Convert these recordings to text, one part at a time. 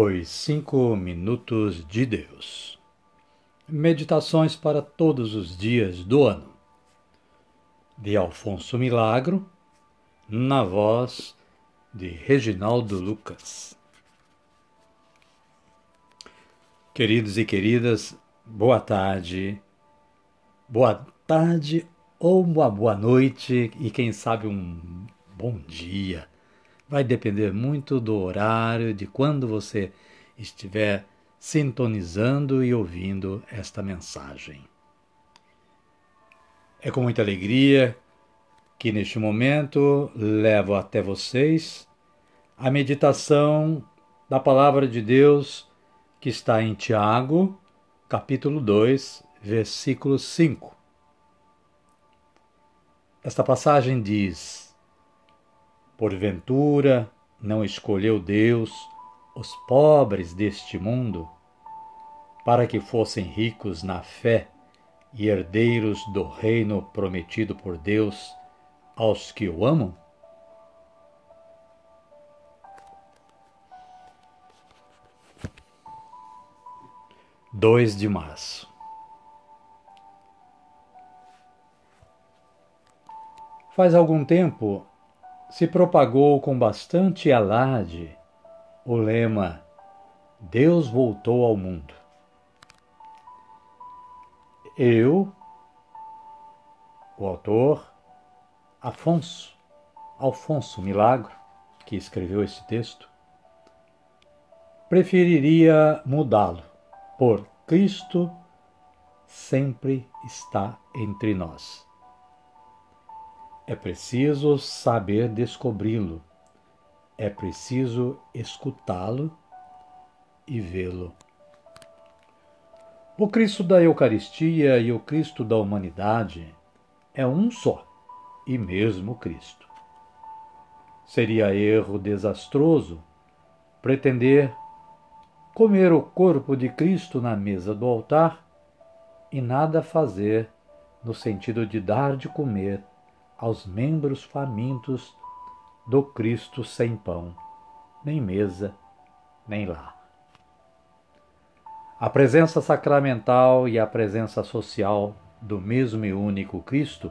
Os Cinco Minutos de Deus Meditações para todos os dias do ano. De Alfonso Milagro, na voz de Reginaldo Lucas. Queridos e queridas, boa tarde, boa tarde ou uma boa noite e quem sabe um bom dia vai depender muito do horário, de quando você estiver sintonizando e ouvindo esta mensagem. É com muita alegria que neste momento levo até vocês a meditação da palavra de Deus que está em Tiago, capítulo 2, versículo 5. Esta passagem diz: Porventura, não escolheu Deus os pobres deste mundo para que fossem ricos na fé e herdeiros do reino prometido por Deus aos que o amam? Dois de março. Faz algum tempo se propagou com bastante alarde o lema Deus voltou ao mundo. Eu, o autor, Afonso, Alfonso Milagro, que escreveu esse texto, preferiria mudá-lo por Cristo sempre está entre nós. É preciso saber descobri-lo. É preciso escutá-lo e vê-lo. O Cristo da Eucaristia e o Cristo da humanidade é um só e mesmo Cristo. Seria erro desastroso pretender comer o corpo de Cristo na mesa do altar e nada fazer no sentido de dar de comer aos membros famintos do Cristo sem pão, nem mesa, nem lar. A presença sacramental e a presença social do mesmo e único Cristo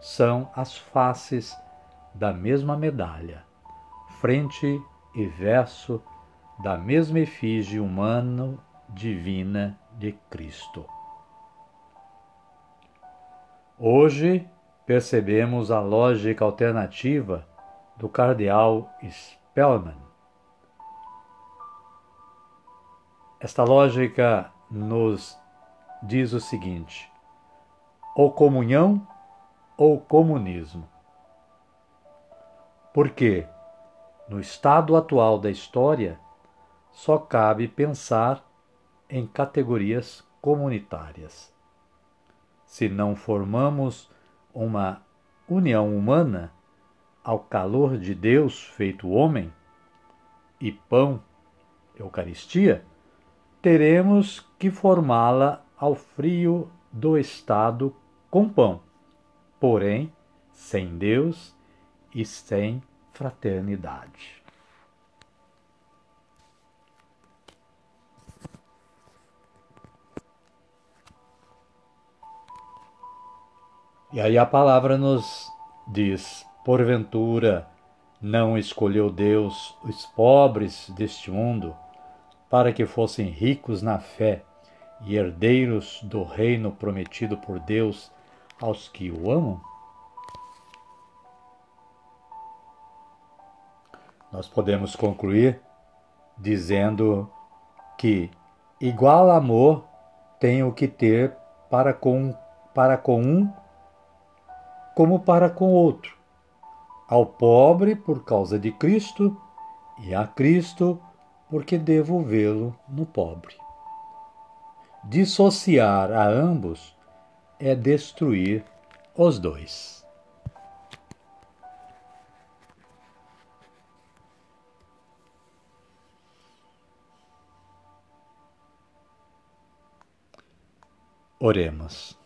são as faces da mesma medalha, frente e verso da mesma efígie humano divina de Cristo. Hoje percebemos a lógica alternativa do cardeal Spellman. Esta lógica nos diz o seguinte: ou comunhão ou comunismo. Porque, no estado atual da história, só cabe pensar em categorias comunitárias. Se não formamos uma união humana ao calor de Deus feito homem e pão, Eucaristia, teremos que formá-la ao frio do estado com pão, porém sem Deus e sem fraternidade. E aí a palavra nos diz: porventura não escolheu Deus os pobres deste mundo para que fossem ricos na fé e herdeiros do reino prometido por Deus aos que o amam? Nós podemos concluir dizendo que igual amor tenho que ter para com, para com um como para com outro, ao pobre por causa de Cristo e a Cristo porque devo vê-lo no pobre. Dissociar a ambos é destruir os dois. Oremos.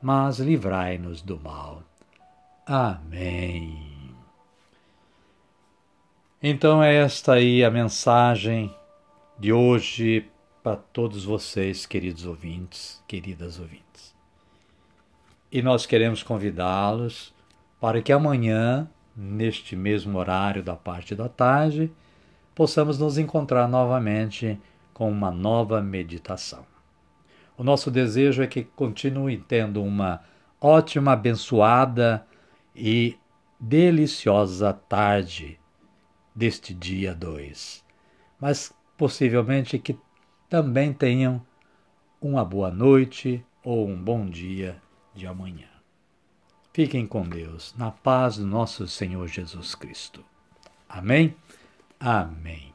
mas livrai-nos do mal. Amém. Então, é esta aí a mensagem de hoje para todos vocês, queridos ouvintes, queridas ouvintes. E nós queremos convidá-los para que amanhã, neste mesmo horário da parte da tarde, possamos nos encontrar novamente com uma nova meditação. O nosso desejo é que continue tendo uma ótima, abençoada e deliciosa tarde deste dia 2, mas possivelmente que também tenham uma boa noite ou um bom dia de amanhã. Fiquem com Deus, na paz do nosso Senhor Jesus Cristo. Amém? Amém.